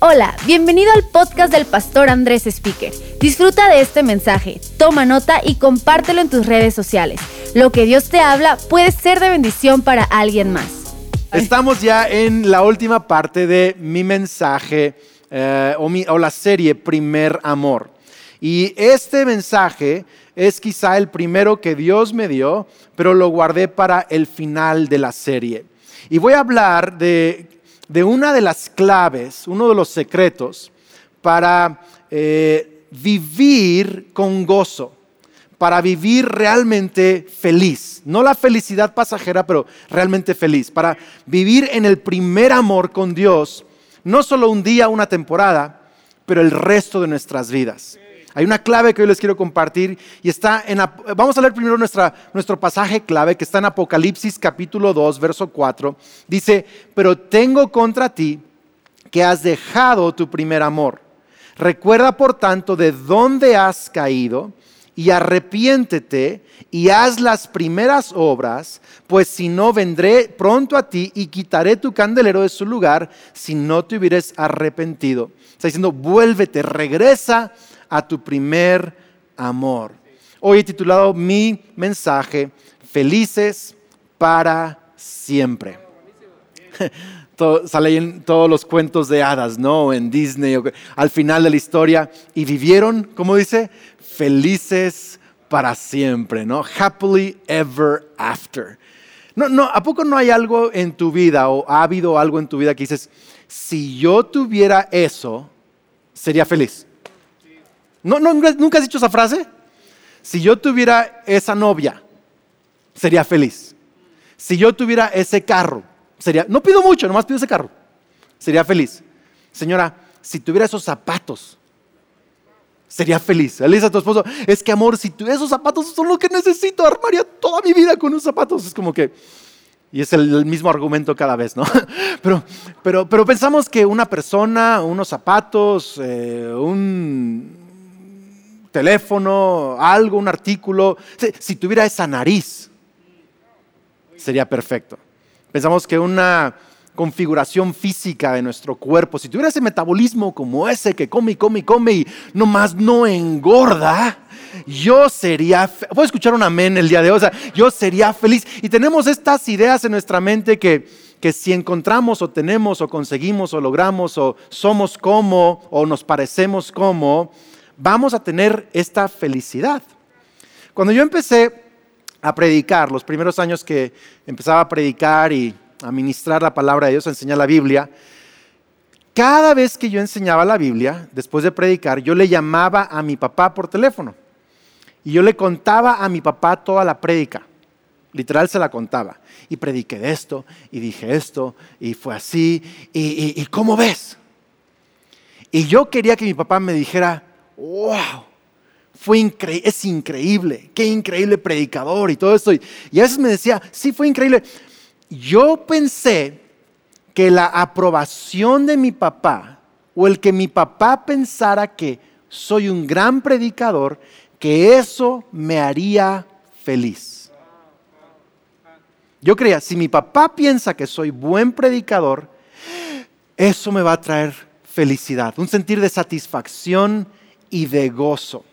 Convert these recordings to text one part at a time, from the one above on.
Hola, bienvenido al podcast del pastor Andrés Speaker. Disfruta de este mensaje, toma nota y compártelo en tus redes sociales. Lo que Dios te habla puede ser de bendición para alguien más. Estamos ya en la última parte de mi mensaje eh, o, o la serie Primer Amor. Y este mensaje es quizá el primero que Dios me dio, pero lo guardé para el final de la serie. Y voy a hablar de de una de las claves, uno de los secretos para eh, vivir con gozo, para vivir realmente feliz. No la felicidad pasajera, pero realmente feliz. Para vivir en el primer amor con Dios, no solo un día, una temporada, pero el resto de nuestras vidas. Hay una clave que hoy les quiero compartir y está en... Vamos a leer primero nuestro pasaje clave que está en Apocalipsis capítulo 2, verso 4. Dice, pero tengo contra ti que has dejado tu primer amor. Recuerda por tanto de dónde has caído y arrepiéntete y haz las primeras obras, pues si no vendré pronto a ti y quitaré tu candelero de su lugar si no te hubieras arrepentido. Está diciendo, vuélvete, regresa a tu primer amor. Hoy he titulado mi mensaje, Felices para siempre. salen todos los cuentos de hadas, ¿no? En Disney, al final de la historia, y vivieron, ¿cómo dice? Felices para siempre, ¿no? Happily ever after. No, no, ¿a poco no hay algo en tu vida o ha habido algo en tu vida que dices, si yo tuviera eso, sería feliz? ¿No, ¿Nunca has dicho esa frase? Si yo tuviera esa novia, sería feliz. Si yo tuviera ese carro, sería, no pido mucho, nomás pido ese carro, sería feliz. Señora, si tuviera esos zapatos, sería feliz. Le dice a tu esposo, es que amor, si tuviera esos zapatos son lo que necesito, armaría toda mi vida con esos zapatos. Es como que, y es el, mismo argumento cada vez, ¿no? Pero, pero, pero pensamos que una persona, unos zapatos, eh, un, teléfono, algo, un artículo, si tuviera esa nariz, sería perfecto. Pensamos que una configuración física de nuestro cuerpo, si tuviera ese metabolismo como ese que come y come y come y nomás no engorda, yo sería, puedo escuchar un amén el día de hoy, o sea, yo sería feliz. Y tenemos estas ideas en nuestra mente que, que si encontramos o tenemos o conseguimos o logramos o somos como o nos parecemos como, vamos a tener esta felicidad. Cuando yo empecé a predicar, los primeros años que empezaba a predicar y a ministrar la palabra de Dios, a enseñar la Biblia, cada vez que yo enseñaba la Biblia, después de predicar, yo le llamaba a mi papá por teléfono y yo le contaba a mi papá toda la prédica. Literal se la contaba. Y prediqué esto, y dije esto, y fue así, y ¿cómo ves? Y yo quería que mi papá me dijera, wow, fue increíble, es increíble, qué increíble predicador y todo esto. Y, a veces me decía, sí, fue increíble. Yo pensé que la aprobación de mi papá o el que mi papá pensara que soy un gran predicador, que eso me haría feliz. Yo creía, si mi papá piensa que soy buen predicador, eso me va a traer felicidad, un sentir de satisfacción y de gozo.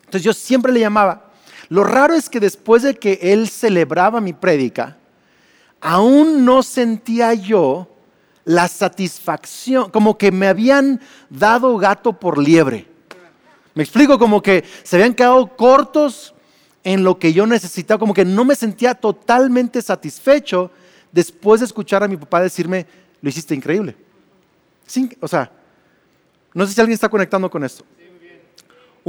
Entonces yo siempre le llamaba. Lo raro es que después de que él celebraba mi prédica, aún no sentía yo la satisfacción, como que me habían dado gato por liebre. Me explico, como que se habían quedado cortos en lo que yo necesitaba, como que no me sentía totalmente satisfecho después de escuchar a mi papá decirme, lo hiciste increíble. o sea, no sé si alguien está conectando con esto.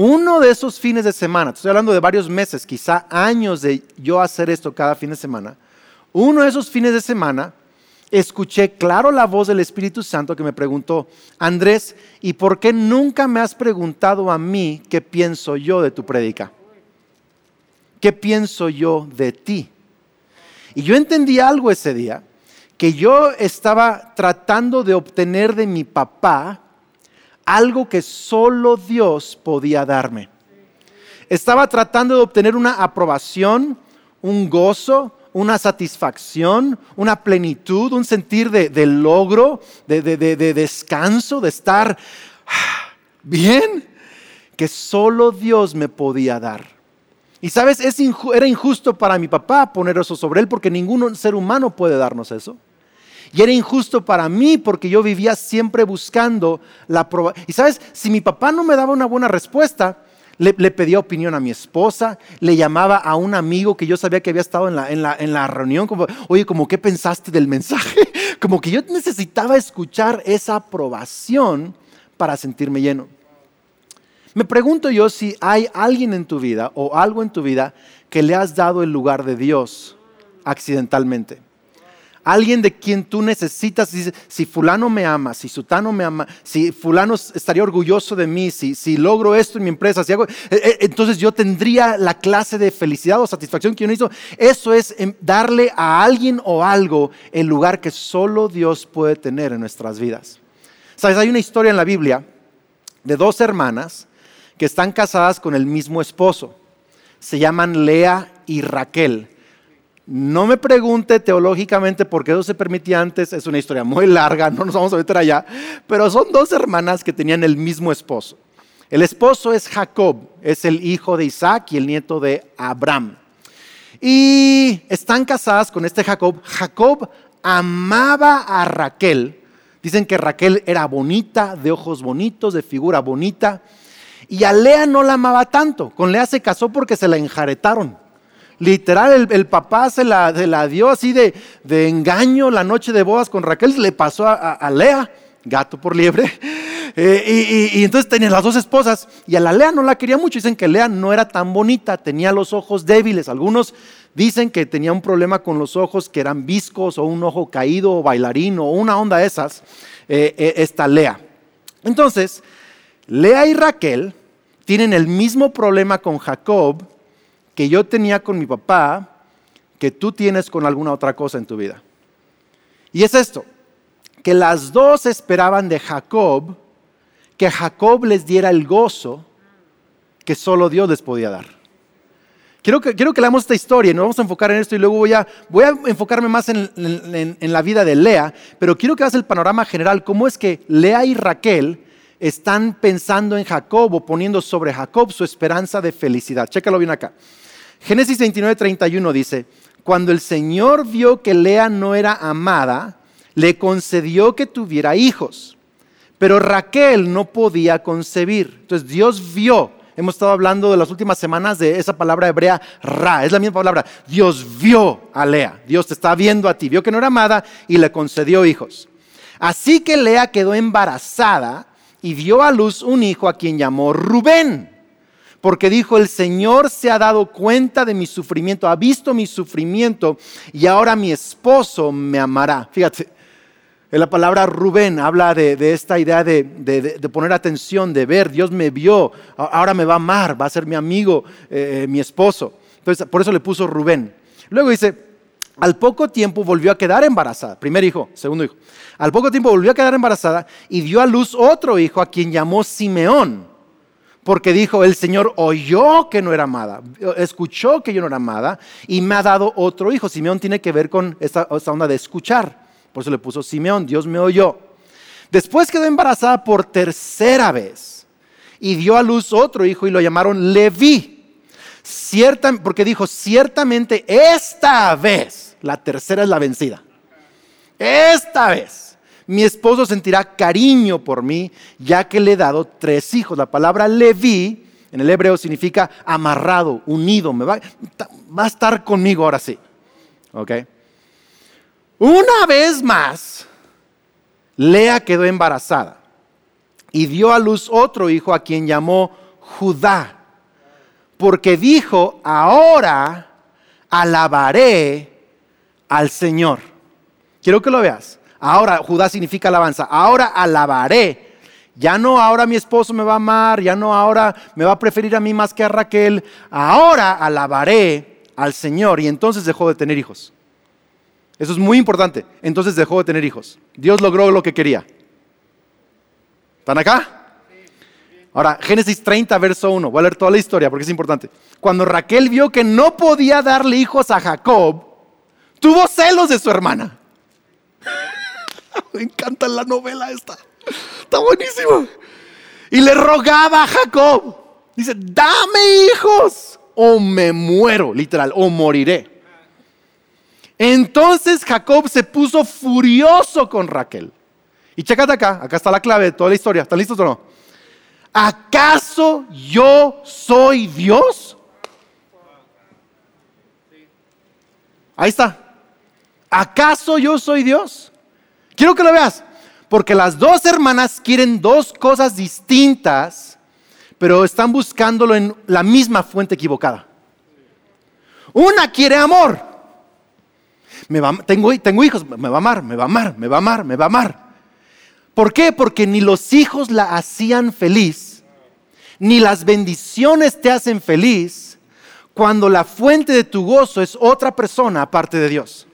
Uno de esos fines de semana, estoy hablando de varios meses, quizá años de yo hacer esto cada fin de semana, uno de esos fines de semana escuché claro la voz del Espíritu Santo que me preguntó, Andrés, ¿y por qué nunca me has preguntado a mí qué pienso yo de tu prédica? ¿Qué pienso yo de ti? Y yo entendí algo ese día, que yo estaba tratando de obtener de mi papá algo que solo Dios podía darme. Estaba tratando de obtener una aprobación, un gozo, una satisfacción, una plenitud, un sentir de, logro, de, de descanso, de estar bien, que solo Dios me podía dar. Y sabes, era injusto para mi papá poner eso sobre él porque ningún ser humano puede darnos eso. Y era injusto para mí porque yo vivía siempre buscando la prueba. Y sabes, si mi papá no me daba una buena respuesta, le, pedía opinión a mi esposa, le llamaba a un amigo que yo sabía que había estado en la, en la reunión, como, oye, como, ¿qué pensaste del mensaje? Como que yo necesitaba escuchar esa aprobación para sentirme lleno. Me pregunto yo si hay alguien en tu vida o algo en tu vida que le has dado el lugar de Dios accidentalmente alguien de quien tú necesitas, si fulano me ama, si sutano me ama, si fulano estaría orgulloso de mí, si, logro esto en mi empresa, si hago, eh, eh, entonces yo tendría la clase de felicidad o satisfacción que yo necesito. Eso es em, darle a alguien o algo el lugar que solo Dios puede tener en nuestras vidas. Sabes, hay una historia en la Biblia de dos hermanas que están casadas con el mismo esposo. Se llaman Lea y Raquel. No me pregunte teológicamente por qué eso se permitía antes, es una historia muy larga, no nos vamos a meter allá, pero son dos hermanas que tenían el mismo esposo. El esposo es Jacob, es el hijo de Isaac y el nieto de Abraham. Y están casadas con este Jacob. Jacob amaba a Raquel. Dicen que Raquel era bonita, de ojos bonitos, de figura bonita. Y a Lea no la amaba tanto. Con Lea se casó porque se la enjaretaron. Literal, el, papá se la, la, dio así de, engaño la noche de bodas con Raquel, le pasó a, Lea, gato por liebre. Eh, y, entonces tenía las dos esposas y a la Lea no la quería mucho. Dicen que Lea no era tan bonita, tenía los ojos débiles. Algunos dicen que tenía un problema con los ojos que eran viscos o un ojo caído o bailarín o una onda de esas, eh, eh, esta Lea. Entonces, Lea y Raquel tienen el mismo problema con Jacob que yo tenía con mi papá que tú tienes con alguna otra cosa en tu vida. Y es esto, que las dos esperaban de Jacob que Jacob les diera el gozo que solo Dios les podía dar. Quiero que, quiero que leamos esta historia y nos vamos a enfocar en esto y luego voy a, voy a enfocarme más en, en la vida de Lea, pero quiero que veas el panorama general, cómo es que Lea y Raquel están pensando en Jacob o poniendo sobre Jacob su esperanza de felicidad. Chécalo bien acá. Génesis 29, 31 dice, cuando el Señor vio que Lea no era amada, le concedió que tuviera hijos, pero Raquel no podía concebir. Entonces Dios vio, hemos estado hablando de las últimas semanas de esa palabra hebrea ra, es la misma palabra, Dios vio a Lea, Dios te está viendo a ti, vio que no era amada y le concedió hijos. Así que Lea quedó embarazada y dio a luz un hijo a quien llamó Rubén porque dijo, el Señor se ha dado cuenta de mi sufrimiento, ha visto mi sufrimiento y ahora mi esposo me amará. Fíjate, en la palabra Rubén habla de, esta idea de, poner atención, de ver, Dios me vio, ahora me va a amar, va a ser mi amigo, eh, mi esposo. Entonces, por eso le puso Rubén. Luego dice, al poco tiempo volvió a quedar embarazada, primer hijo, segundo hijo. Al poco tiempo volvió a quedar embarazada y dio a luz otro hijo a quien llamó Simeón porque dijo, el Señor oyó que no era amada, escuchó que yo no era amada y me ha dado otro hijo. Simeón tiene que ver con esta, onda de escuchar. Por eso le puso Simeón, Dios me oyó. Después quedó embarazada por tercera vez y dio a luz otro hijo y lo llamaron Leví. Cierta, porque dijo, ciertamente esta vez, la tercera es la vencida. Esta vez mi esposo sentirá cariño por mí, ya que le he dado tres hijos. La palabra Leví en el hebreo significa amarrado, unido, me va, va a estar conmigo ahora sí. ¿Ok? Una vez más, Lea quedó embarazada y dio a luz otro hijo a quien llamó Judá, porque dijo, ahora alabaré al Señor. Quiero que lo veas. Ahora, Judá significa alabanza. Ahora alabaré. Ya no ahora mi esposo me va a amar, ya no ahora me va a preferir a mí más que a Raquel. Ahora alabaré al Señor y entonces dejó de tener hijos. Eso es muy importante. Entonces dejó de tener hijos. Dios logró lo que quería. ¿Están acá? Ahora, Génesis 30, verso 1. Voy a leer toda la historia porque es importante. Cuando Raquel vio que no podía darle hijos a Jacob, Tuvo celos de su hermana. Me encanta la novela esta. Está buenísimo. Y le rogaba a Jacob. Dice, dame hijos o me muero, literal, o moriré. Entonces Jacob se puso furioso con Raquel. Y chécate acá, acá está la clave de toda la historia. ¿Están listos o no? ¿Acaso yo soy Dios? Ahí está. ¿Acaso yo soy Dios? Quiero que lo veas, porque las dos hermanas quieren dos cosas distintas, pero están buscándolo en la misma fuente equivocada. Una quiere amor. Me va, tengo, tengo hijos, me va a amar, me va a amar, me va a amar, me va a amar. ¿Por qué? Porque ni los hijos la hacían feliz, ni las bendiciones te hacen feliz cuando la fuente de tu gozo es otra persona aparte de Dios.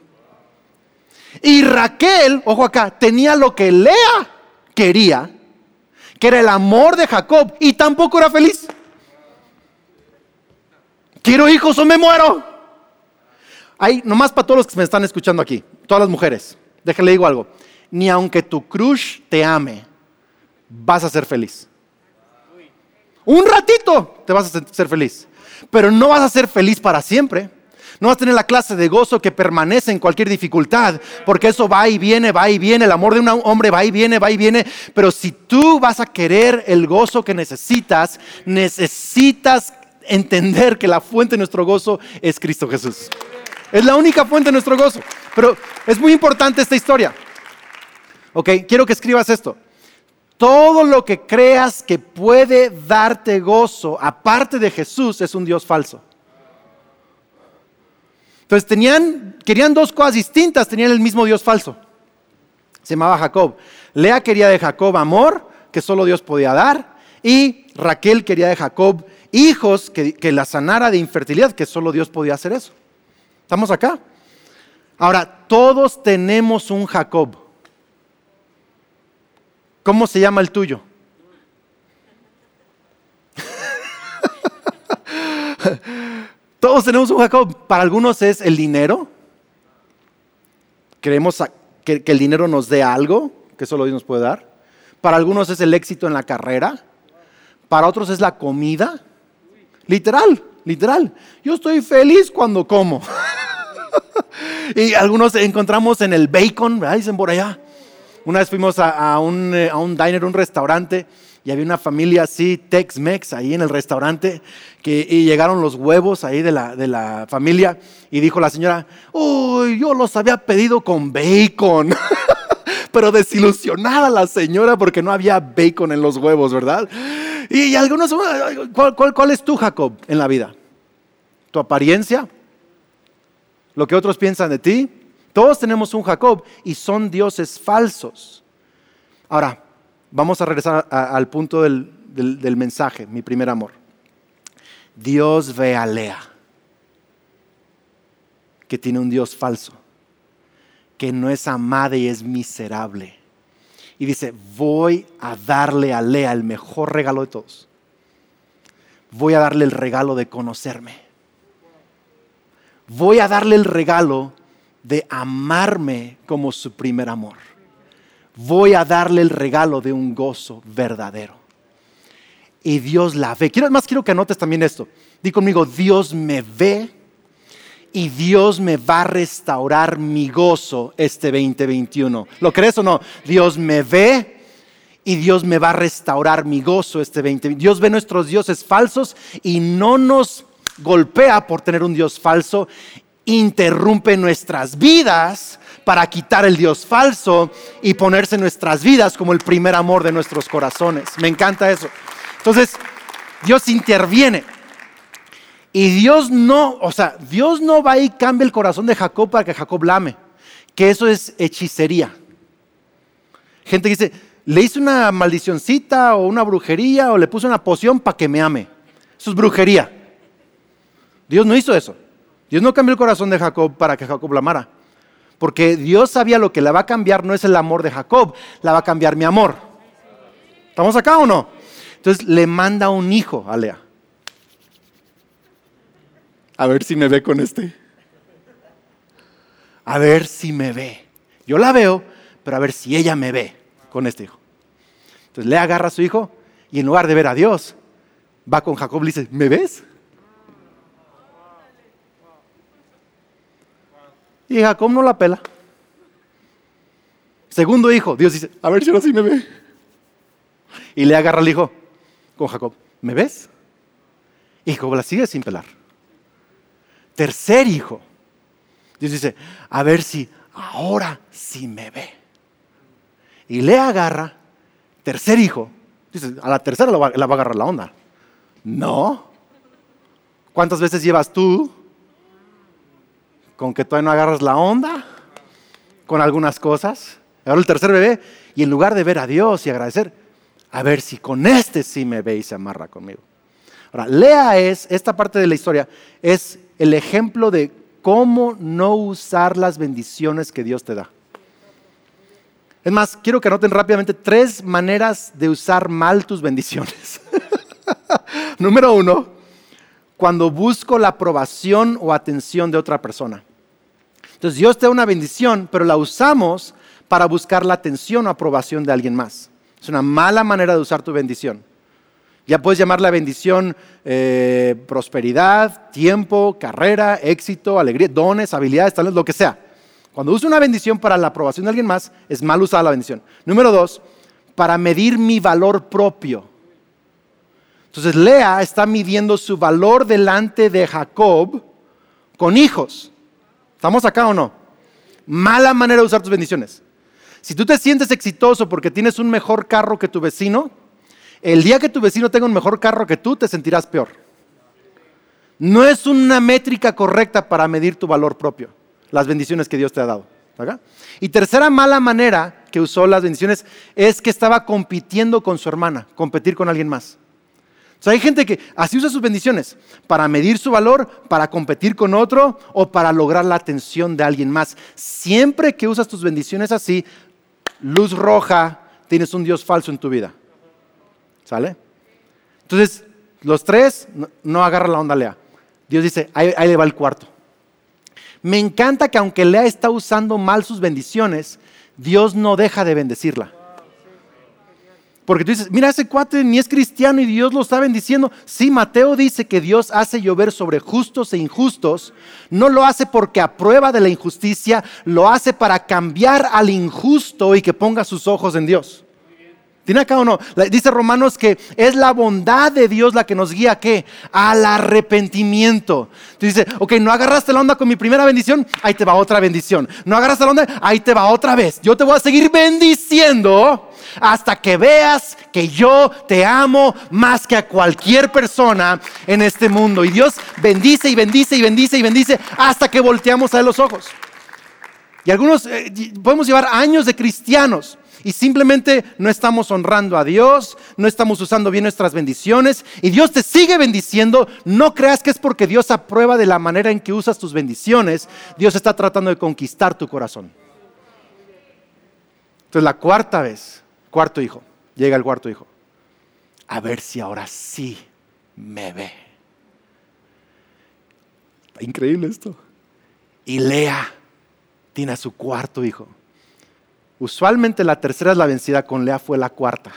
Y Raquel, ojo acá, tenía lo que Lea quería, que era el amor de Jacob, y tampoco era feliz. Quiero hijos o me muero. Hay, nomás para todos los que me están escuchando aquí, todas las mujeres, déjenle digo algo. Ni aunque tu crush te ame, vas a ser feliz. Un ratito te vas a ser feliz, pero no vas a ser feliz para siempre. No vas a tener la clase de gozo que permanece en cualquier dificultad, porque eso va y viene, va y viene. El amor de un hombre va y viene, va y viene. Pero si tú vas a querer el gozo que necesitas, necesitas entender que la fuente de nuestro gozo es Cristo Jesús. Es la única fuente de nuestro gozo. Pero es muy importante esta historia. Ok, quiero que escribas esto. Todo lo que creas que puede darte gozo, aparte de Jesús, es un Dios falso. Entonces tenían, querían dos cosas distintas, tenían el mismo Dios falso. Se llamaba Jacob. Lea quería de Jacob amor, que solo Dios podía dar, y Raquel quería de Jacob hijos que, la sanara de infertilidad, que solo Dios podía hacer eso. ¿Estamos acá? Ahora, todos tenemos un Jacob. ¿Cómo se llama el tuyo? Tenemos un Jacob. Para algunos es el dinero. Creemos que, el dinero nos dé algo que solo Dios nos puede dar. Para algunos es el éxito en la carrera. Para otros es la comida. Literal, literal. Yo estoy feliz cuando como. y algunos encontramos en el bacon, dicen por allá. Una vez fuimos a, un, eh, a un diner, un restaurante, y había una familia así, Tex-Mex, ahí en el restaurante, que, y llegaron los huevos ahí de la, de la familia, y dijo la señora, uy, yo los había pedido con bacon. Pero desilusionada la señora porque no había bacon en los huevos, ¿verdad? Y, algunos, ¿cuál, cuál, cuál es tu Jacob en la vida? ¿Tu apariencia? ¿Lo que otros piensan de ti? Todos tenemos un Jacob y son dioses falsos. Ahora, vamos a regresar al punto del, del mensaje, mi primer amor. Dios ve a Lea, que tiene un Dios falso, que no es amada y es miserable. Y dice, voy a darle a Lea el mejor regalo de todos. Voy a darle el regalo de conocerme. Voy a darle el regalo de amarme como su primer amor. Voy a darle el regalo de un gozo verdadero. Y Dios la ve. Quiero, más quiero que anotes también esto. Di conmigo, Dios me ve y Dios me va a restaurar mi gozo este 2021. ¿Lo crees o no? Dios me ve y Dios me va a restaurar mi gozo este 2021. Dios ve nuestros dioses falsos y no nos golpea por tener un Dios falso interrumpe nuestras vidas para quitar el Dios falso y ponerse nuestras vidas como el primer amor de nuestros corazones. Me encanta eso. Entonces, Dios interviene. Y Dios no, o sea, Dios no va y cambia el corazón de Jacob para que Jacob lame. Que eso es hechicería. Gente dice, le hice una maldicioncita o una brujería o le puse una poción para que me ame. Eso es brujería. Dios no hizo eso. Dios no cambió el corazón de Jacob para que Jacob la amara. Porque Dios sabía lo que la va a cambiar no es el amor de Jacob, la va a cambiar mi amor. ¿Estamos acá o no? Entonces le manda un hijo a Lea. A ver si me ve con este. a ver si me ve. Yo la veo, pero a ver si ella me ve con este hijo. Entonces le agarra a su hijo y en lugar de ver a Dios, va con Jacob y le dice, ¿me ves? Y Jacob no la pela. Segundo hijo, Dios dice, a ver si ahora sí me ve. Y le agarra al hijo con Jacob, ¿me ves? Y Jacob la sigue sin pelar. Tercer hijo, Dios dice, a ver si ahora sí me ve. Y le agarra, tercer hijo, dice, a la tercera la va, la va a agarrar la onda. No. ¿Cuántas veces llevas tú con que todavía no agarras la onda con algunas cosas? Ahora el tercer bebé, y en lugar de ver a Dios y agradecer, a ver si con este sí me ve y se amarra conmigo. Ahora, Lea es, esta parte de la historia, es el ejemplo de cómo no usar las bendiciones que Dios te da. Es más, quiero que anoten rápidamente tres maneras de usar mal tus bendiciones. Número uno, cuando busco la aprobación o atención de otra persona. Entonces Dios te da una bendición, pero la usamos para buscar la atención o aprobación de alguien más. Es una mala manera de usar tu bendición. Ya puedes llamar la bendición eh, prosperidad, tiempo, carrera, éxito, alegría, dones, habilidades, talentos, lo que sea. Cuando uso una bendición para la aprobación de alguien más, es mal usada la bendición. Número dos, para medir mi valor propio. Entonces Lea está midiendo su valor delante de Jacob con hijos. ¿Estamos acá o no? Mala manera de usar tus bendiciones. Si tú te sientes exitoso porque tienes un mejor carro que tu vecino, el día que tu vecino tenga un mejor carro que tú, te sentirás peor. No es una métrica correcta para medir tu valor propio, las bendiciones que Dios te ha dado. Y tercera mala manera que usó las bendiciones es que estaba compitiendo con su hermana, competir con alguien más. O hay gente que así usa sus bendiciones para medir su valor, para competir con otro o para lograr la atención de alguien más. Siempre que usas tus bendiciones así, luz roja, tienes un Dios falso en tu vida. ¿Sale? Entonces, los tres, no, agarra la onda Lea. Dios dice, ahí le va el cuarto. Me encanta que aunque Lea está usando mal sus bendiciones, Dios no deja de bendecirla. Porque tú dices, mira, ese cuate ni es cristiano y Dios lo está bendiciendo. Sí, Mateo dice que Dios hace llover sobre justos e injustos. No lo hace porque aprueba de la injusticia, lo hace para cambiar al injusto y que ponga sus ojos en Dios. ¿Tiene acá o no? Dice Romanos que es la bondad de Dios la que nos guía qué? Al arrepentimiento. Tú dices, ok, no agarraste la onda con mi primera bendición, ahí te va otra bendición. No agarraste la onda, ahí te va otra vez. Yo te voy a seguir bendiciendo hasta que veas que yo te amo más que a cualquier persona en este mundo. Y Dios bendice y bendice y bendice y bendice hasta que volteamos a los ojos. Y algunos eh, podemos llevar años de cristianos y simplemente no estamos honrando a Dios, no estamos usando bien nuestras bendiciones y Dios te sigue bendiciendo, no creas que es porque Dios aprueba de la manera en que usas tus bendiciones, Dios está tratando de conquistar tu corazón. Entonces la cuarta vez, cuarto hijo, llega el cuarto hijo, a ver si ahora sí me ve. Increíble esto. Y Lea tiene a su cuarto hijo. Usualmente la tercera es la vencida, con Lea fue la cuarta.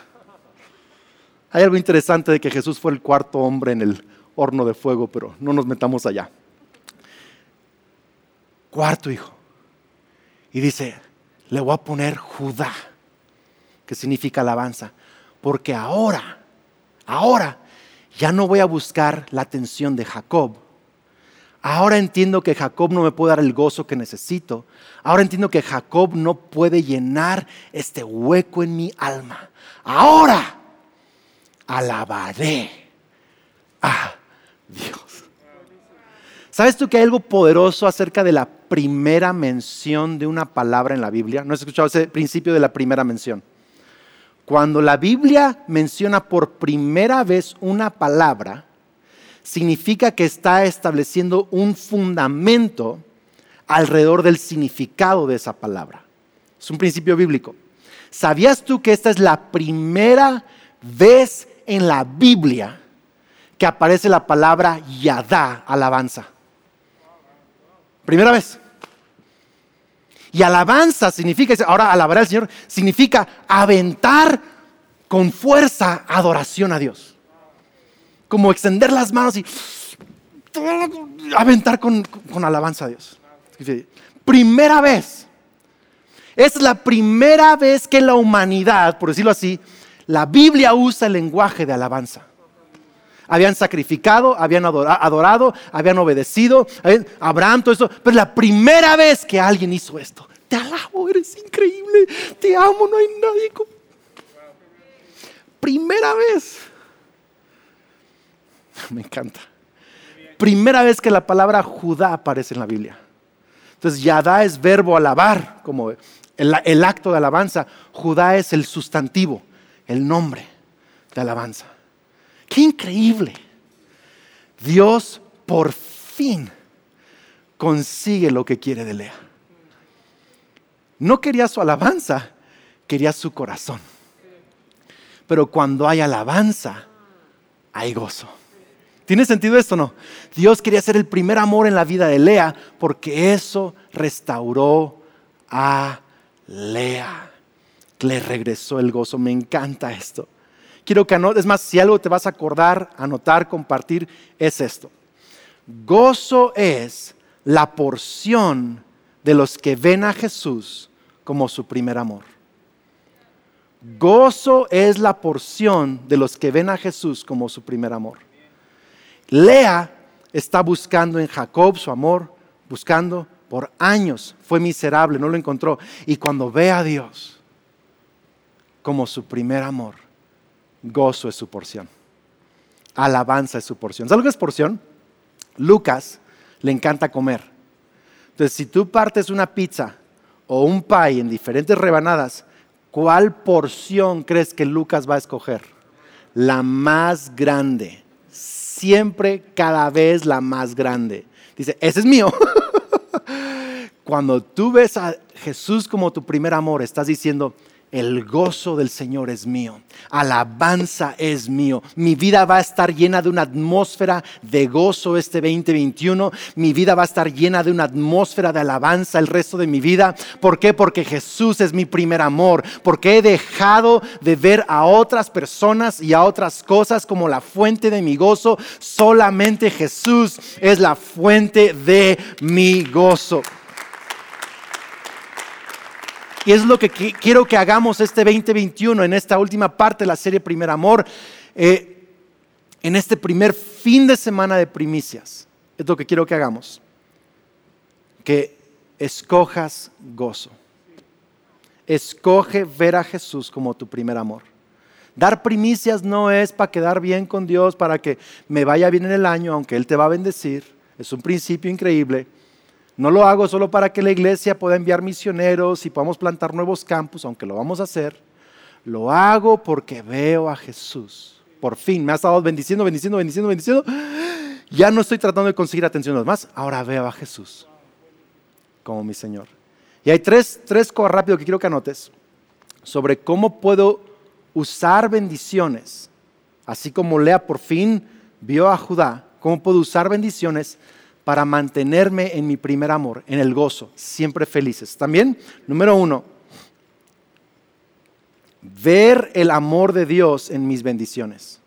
Hay algo interesante de que Jesús fue el cuarto hombre en el horno de fuego, pero no nos metamos allá. Cuarto hijo. Y dice, le voy a poner Judá, que significa alabanza, porque ahora, ahora ya no voy a buscar la atención de Jacob, Ahora entiendo que Jacob no me puede dar el gozo que necesito. Ahora entiendo que Jacob no puede llenar este hueco en mi alma. Ahora alabaré a Dios. ¿Sabes tú que hay algo poderoso acerca de la primera mención de una palabra en la Biblia? ¿No has escuchado ese principio de la primera mención? Cuando la Biblia menciona por primera vez una palabra, significa que está estableciendo un fundamento alrededor del significado de esa palabra. Es un principio bíblico. ¿Sabías tú que esta es la primera vez en la Biblia que aparece la palabra yadá, alabanza? Primera vez. Y alabanza significa, ahora alabar al Señor, significa aventar con fuerza adoración a Dios. Como extender las manos y aventar con, alabanza a Dios. Primera vez. Es la primera vez que la humanidad, por decirlo así, la Biblia usa el lenguaje de alabanza. Habían sacrificado, habían adorado, habían obedecido, Abraham, todo eso. Pero es la primera vez que alguien hizo esto. Te alabo, eres increíble. Te amo, no hay nadie como. Primera vez. Me encanta. Primera vez que la palabra Judá aparece en la Biblia. Entonces, Yadá es verbo alabar, como el, el acto de alabanza. Judá es el sustantivo, el nombre de alabanza. Qué increíble. Dios por fin consigue lo que quiere de Lea. No quería su alabanza, quería su corazón. Pero cuando hay alabanza, hay gozo. ¿Tiene sentido esto o no? Dios quería ser el primer amor en la vida de Lea porque eso restauró a Lea. Le regresó el gozo. Me encanta esto. Quiero que anotes, es más, si algo te vas a acordar, anotar, compartir, es esto. Gozo es la porción de los que ven a Jesús como su primer amor. Gozo es la porción de los que ven a Jesús como su primer amor. Lea está buscando en Jacob su amor, buscando por años. Fue miserable, no lo encontró. Y cuando ve a Dios como su primer amor, gozo es su porción. Alabanza es su porción. ¿Sabes lo que es porción? Lucas le encanta comer. Entonces, si tú partes una pizza o un pie en diferentes rebanadas, ¿cuál porción crees que Lucas va a escoger? La más grande. Siempre, cada vez la más grande. Dice, ese es mío. Cuando tú ves a Jesús como tu primer amor, estás diciendo, el gozo del Señor es mío, alabanza es mío. Mi vida va a estar llena de una atmósfera de gozo este 2021. Mi vida va a estar llena de una atmósfera de alabanza el resto de mi vida. ¿Por qué? Porque Jesús es mi primer amor. Porque he dejado de ver a otras personas y a otras cosas como la fuente de mi gozo. Solamente Jesús es la fuente de mi gozo. Y es lo que quiero que hagamos este 2021, en esta última parte de la serie Primer Amor, eh, en este primer fin de semana de primicias. Es lo que quiero que hagamos. Que escojas gozo. Escoge ver a Jesús como tu primer amor. Dar primicias no es para quedar bien con Dios, para que me vaya bien en el año, aunque Él te va a bendecir. Es un principio increíble no lo hago solo para que la iglesia pueda enviar misioneros y podamos plantar nuevos campos, aunque lo vamos a hacer. Lo hago porque veo a Jesús. Por fin, me ha estado bendiciendo, bendiciendo, bendiciendo, bendiciendo. Ya no estoy tratando de conseguir atención de los más. Ahora veo a Jesús como mi Señor. Y hay tres, tres cosas rápido que quiero que anotes sobre cómo puedo usar bendiciones. Así como Lea por fin vio a Judá, cómo puedo usar bendiciones para mantenerme en mi primer amor, en el gozo, siempre felices. También, número uno, ver el amor de Dios en mis bendiciones.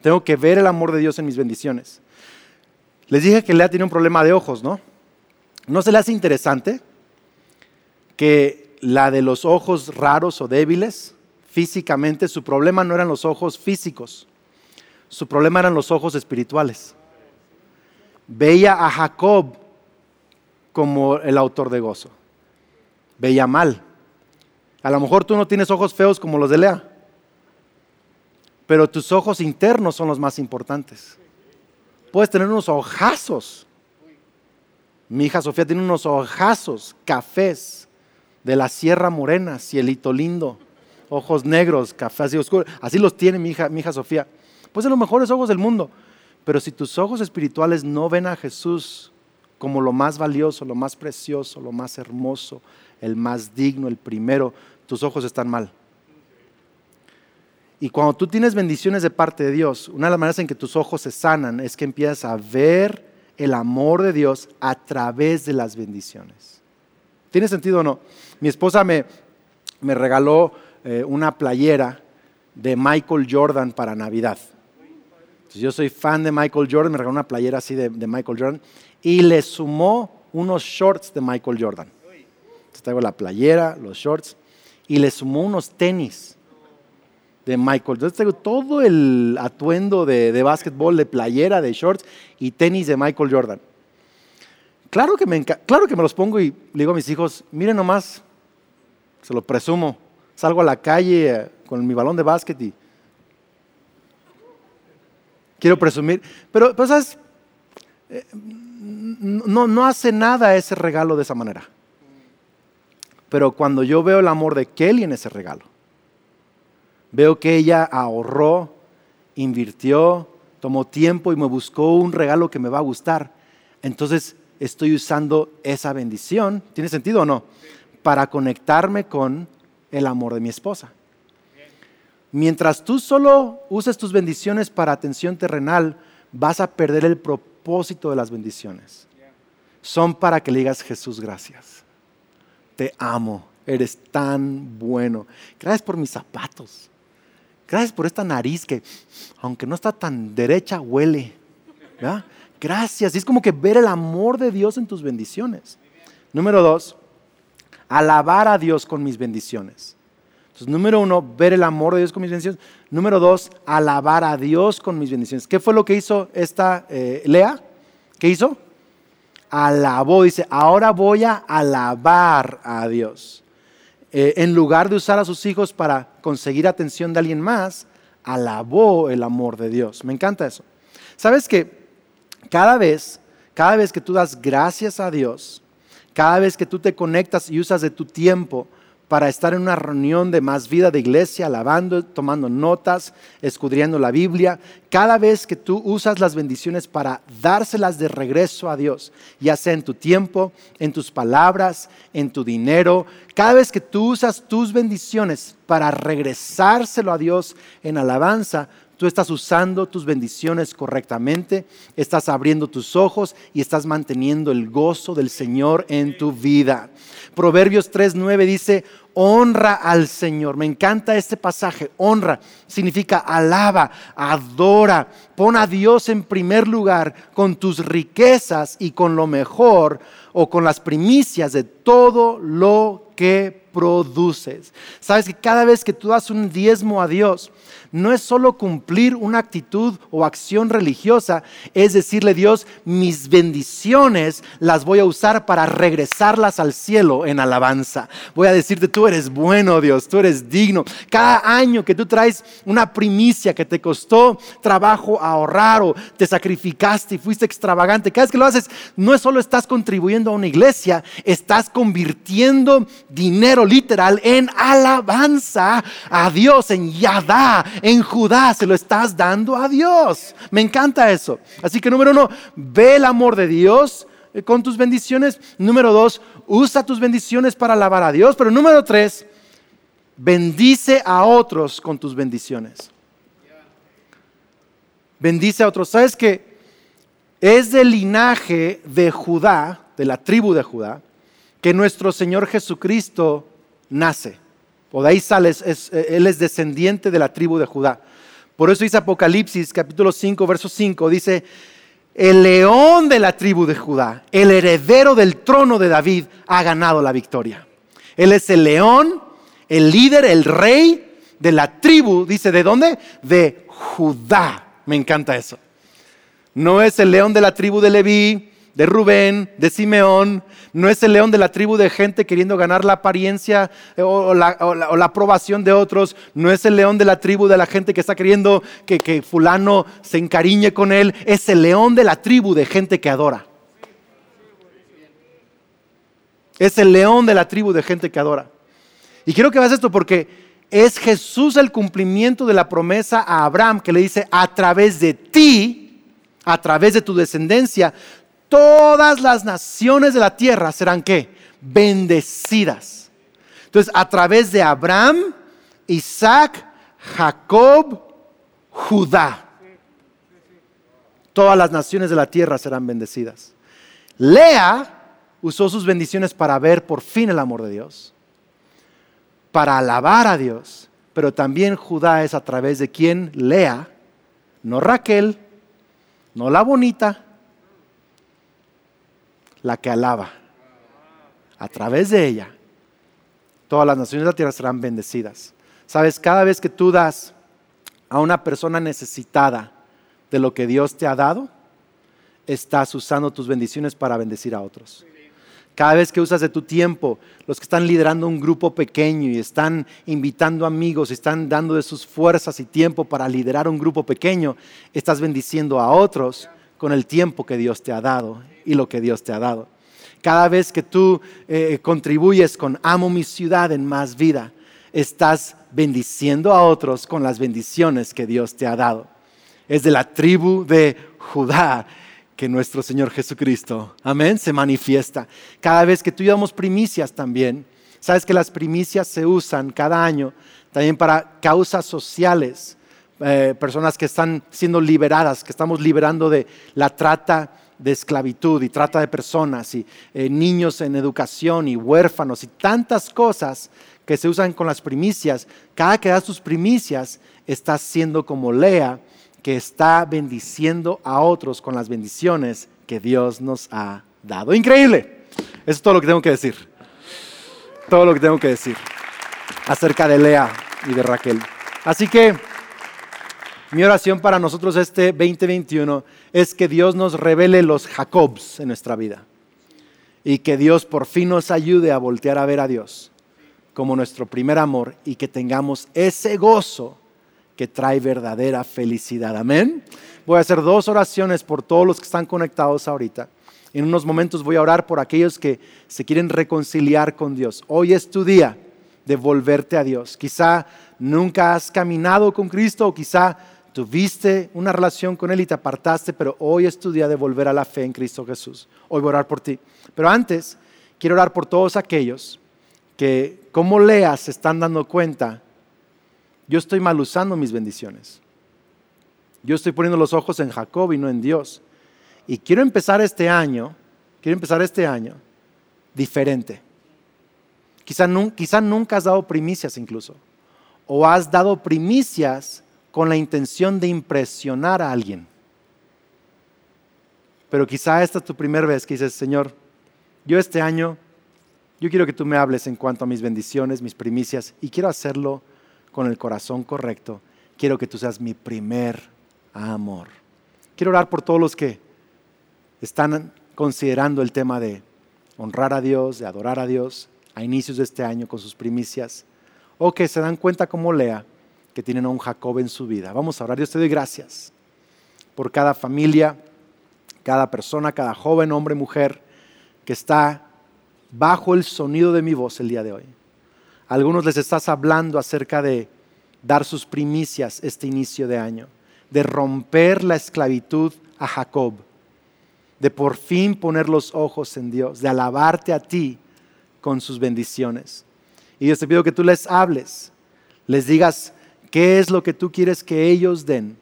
Tengo que ver el amor de Dios en mis bendiciones. Les dije que Lea tiene un problema de ojos, ¿no? ¿No se le hace interesante que la de los ojos raros o débiles, físicamente, su problema no eran los ojos físicos, su problema eran los ojos espirituales veía a Jacob como el autor de gozo. Veía mal. A lo mejor tú no tienes ojos feos como los de Lea, pero tus ojos internos son los más importantes. Puedes tener unos ojazos. Mi hija Sofía tiene unos ojazos cafés de la Sierra Morena, cielito lindo, ojos negros, café así oscuro. Así los tiene mi hija, mi hija Sofía. Pues de los mejores ojos del mundo. Pero si tus ojos espirituales no ven a Jesús como lo más valioso, lo más precioso, lo más hermoso, el más digno, el primero, tus ojos están mal. Y cuando tú tienes bendiciones de parte de Dios, una de las maneras en que tus ojos se sanan es que empiezas a ver el amor de Dios a través de las bendiciones. ¿Tiene sentido o no? Mi esposa me, me regaló eh, una playera de Michael Jordan para Navidad. Yo soy fan de Michael Jordan, me regaló una playera así de, de Michael Jordan y le sumó unos shorts de Michael Jordan. Entonces traigo la playera, los shorts y le sumó unos tenis de Michael. Entonces traigo todo el atuendo de, de básquetbol, de playera, de shorts y tenis de Michael Jordan. Claro que, me claro que me los pongo y le digo a mis hijos, miren nomás, se lo presumo, salgo a la calle eh, con mi balón de básquet y quiero presumir, pero. Eh, no, no hace nada ese regalo de esa manera. Pero cuando yo veo el amor de Kelly en ese regalo, veo que ella ahorró, invirtió, tomó tiempo y me buscó un regalo que me va a gustar, entonces estoy usando esa bendición, ¿tiene sentido o no? Para conectarme con el amor de mi esposa. Mientras tú solo uses tus bendiciones para atención terrenal, vas a perder el propósito de las bendiciones. Son para que le digas Jesús, gracias. Te amo, eres tan bueno. Gracias por mis zapatos. Gracias por esta nariz que, aunque no está tan derecha, huele. Gracias. Es como que ver el amor de Dios en tus bendiciones. Número dos, alabar a Dios con mis bendiciones. Entonces, número uno, ver el amor de Dios con mis bendiciones. Número dos, alabar a Dios con mis bendiciones. ¿Qué fue lo que hizo esta eh, Lea? ¿Qué hizo? Alabó, dice, ahora voy a alabar a Dios. Eh, en lugar de usar a sus hijos para conseguir atención de alguien más, alabó el amor de Dios. Me encanta eso. ¿Sabes que cada vez, cada vez que tú das gracias a Dios, cada vez que tú te conectas y usas de tu tiempo para estar en una reunión de más vida de iglesia, alabando, tomando notas, escudriendo la Biblia, cada vez que tú usas las bendiciones para dárselas de regreso a Dios, ya sea en tu tiempo, en tus palabras, en tu dinero, cada vez que tú usas tus bendiciones para regresárselo a Dios en alabanza, tú estás usando tus bendiciones correctamente, estás abriendo tus ojos y estás manteniendo el gozo del Señor en tu vida. Proverbios 3.9 dice, honra al Señor. Me encanta este pasaje. Honra significa alaba, adora, pon a Dios en primer lugar con tus riquezas y con lo mejor o con las primicias de todo lo que produces. Sabes que cada vez que tú das un diezmo a Dios, no es solo cumplir una actitud o acción religiosa, es decirle Dios, mis bendiciones las voy a usar para regresarlas al cielo en alabanza. Voy a decirte, tú eres bueno Dios, tú eres digno. Cada año que tú traes una primicia que te costó trabajo ahorrar o te sacrificaste y fuiste extravagante, cada vez que lo haces, no es solo estás contribuyendo a una iglesia, estás convirtiendo dinero literal en alabanza a Dios, en Yadá, en Judá, se lo estás dando a Dios. Me encanta eso. Así que número uno, ve el amor de Dios eh, con tus bendiciones. Número dos, usa tus bendiciones para alabar a Dios. Pero número tres, bendice a otros con tus bendiciones. Bendice a otros. ¿Sabes que es del linaje de Judá, de la tribu de Judá, que nuestro Señor Jesucristo nace? O de ahí sale, eh, él es descendiente de la tribu de Judá. Por eso dice Apocalipsis capítulo 5, verso 5, dice, el león de la tribu de Judá, el heredero del trono de David, ha ganado la victoria. Él es el león, el líder, el rey de la tribu, dice, ¿de dónde? De Judá. Me encanta eso. No es el león de la tribu de Leví, de Rubén, de Simeón, no es el león de la tribu de gente queriendo ganar la apariencia eh, o la, aprobación de otros, no es el león de la tribu de la gente que está queriendo que, que fulano se encariñe con él, es el león de la tribu de gente que adora. Es el león de la tribu de gente que adora. Y quiero que veas esto porque es Jesús el cumplimiento de la promesa a Abraham que le dice, a través de ti, a través de tu descendencia, todas las naciones de la tierra serán qué? Bendecidas. Entonces, a través de Abraham, Isaac, Jacob, Judá, todas las naciones de la tierra serán bendecidas. Lea usó sus bendiciones para ver por fin el amor de Dios, para alabar a Dios, pero también Judá es a través de quien Lea, no Raquel, no la bonita, la que alaba. A través de ella, todas las naciones de la tierra serán bendecidas. Sabes, cada vez que tú das a una persona necesitada de lo que Dios te ha dado, estás usando tus bendiciones para bendecir a otros. Cada vez que usas de tu tiempo, los que están liderando un grupo pequeño y están invitando amigos, están dando de sus fuerzas y tiempo para liderar un grupo pequeño, estás bendiciendo a otros con el tiempo que Dios te ha dado y lo que Dios te ha dado. Cada vez que tú eh, contribuyes con amo mi ciudad en más vida, estás bendiciendo a otros con las bendiciones que Dios te ha dado. Es de la tribu de Judá que nuestro Señor Jesucristo, amén, se manifiesta. Cada vez que tú damos primicias también, sabes que las primicias se usan cada año también para causas sociales, eh, personas que están siendo liberadas, que estamos liberando de la trata de esclavitud y trata de personas y eh, niños en educación y huérfanos y tantas cosas que se usan con las primicias. Cada que das tus primicias, estás siendo como Lea, que está bendiciendo a otros con las bendiciones que Dios nos ha dado. Increíble. Eso es todo lo que tengo que decir. Todo lo que tengo que decir acerca de Lea y de Raquel. Así que mi oración para nosotros este 2021 es que Dios nos revele los Jacobs en nuestra vida y que Dios por fin nos ayude a voltear a ver a Dios como nuestro primer amor y que tengamos ese gozo que trae verdadera felicidad. Amén. Voy a hacer dos oraciones por todos los que están conectados ahorita. En unos momentos voy a orar por aquellos que se quieren reconciliar con Dios. Hoy es tu día de volverte a Dios. Quizá nunca has caminado con Cristo o quizá tuviste una relación con Él y te apartaste, pero hoy es tu día de volver a la fe en Cristo Jesús. Hoy voy a orar por ti. Pero antes, quiero orar por todos aquellos que, como leas, se están dando cuenta yo estoy mal usando mis bendiciones. Yo estoy poniendo los ojos en Jacob y no en Dios. Y quiero empezar este año, quiero empezar este año diferente. Quizá, nunca has dado primicias incluso. O has dado primicias con la intención de impresionar a alguien. Pero quizá esta es tu primera vez que dices, Señor, yo este año, yo quiero que tú me hables en cuanto a mis bendiciones, mis primicias, y quiero hacerlo con el corazón correcto, quiero que tú seas mi primer amor. Quiero orar por todos los que están considerando el tema de honrar a Dios, de adorar a Dios a inicios de este año con sus primicias, o que se dan cuenta como Lea que tienen a un Jacob en su vida. Vamos a orar. Dios te doy gracias por cada familia, cada persona, cada joven, hombre, mujer que está bajo el sonido de mi voz el día de hoy algunos les estás hablando acerca de dar sus primicias este inicio de año, de romper la esclavitud a Jacob, de por fin poner los ojos en Dios, de alabarte a ti con sus bendiciones. Y yo te pido que tú les hables, les digas qué es lo que tú quieres que ellos den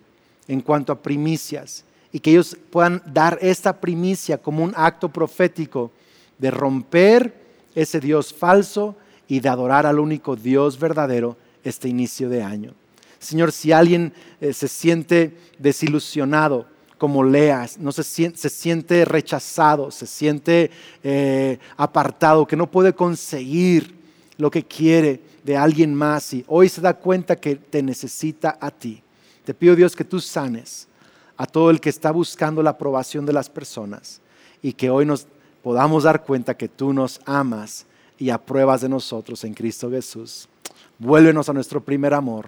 en cuanto a primicias y que ellos puedan dar esta primicia como un acto profético de romper ese Dios falso y de adorar al único Dios verdadero este inicio de año. Señor, si alguien eh, se siente desilusionado, como leas, no se siente, rechazado, se siente eh, apartado, que no puede conseguir lo que quiere de alguien más y hoy se da cuenta que te necesita a ti. Te pido Dios que tú sanes a todo el que está buscando la aprobación de las personas y que hoy nos podamos dar cuenta que tú nos amas y apruebas de nosotros en Cristo Jesús. Vuélvenos a nuestro primer amor.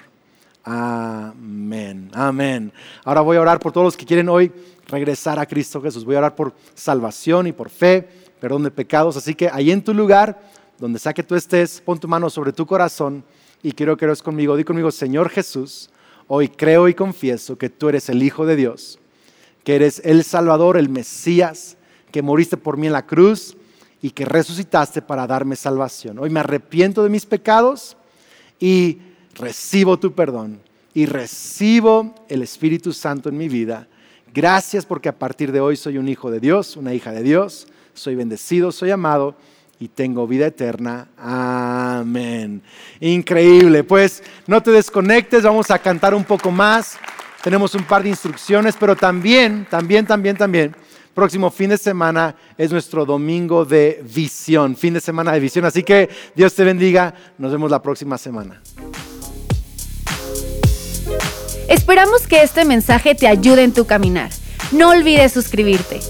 Amén, amén. Ahora voy a orar por todos los que quieren hoy regresar a Cristo Jesús. Voy a orar por salvación y por fe, perdón de pecados. Así que ahí en tu lugar, donde sea que tú estés, pon tu mano sobre tu corazón y quiero que eres conmigo. Di conmigo, Señor Jesús, hoy creo y confieso que tú eres el Hijo de Dios, que eres el Salvador, el Mesías, que moriste por mí en la cruz y que resucitaste para darme salvación. Hoy me arrepiento de mis pecados y recibo tu perdón y recibo el Espíritu Santo en mi vida. Gracias porque a partir de hoy soy un hijo de Dios, una hija de Dios, soy bendecido, soy amado y tengo vida eterna. Amén. Increíble. Pues no te desconectes, vamos a cantar un poco más. Tenemos un par de instrucciones, pero también, también, también, también. Próximo fin de semana es nuestro domingo de visión, fin de semana de visión. Así que Dios te bendiga. Nos vemos la próxima semana. Esperamos que este mensaje te ayude en tu caminar. No olvides suscribirte.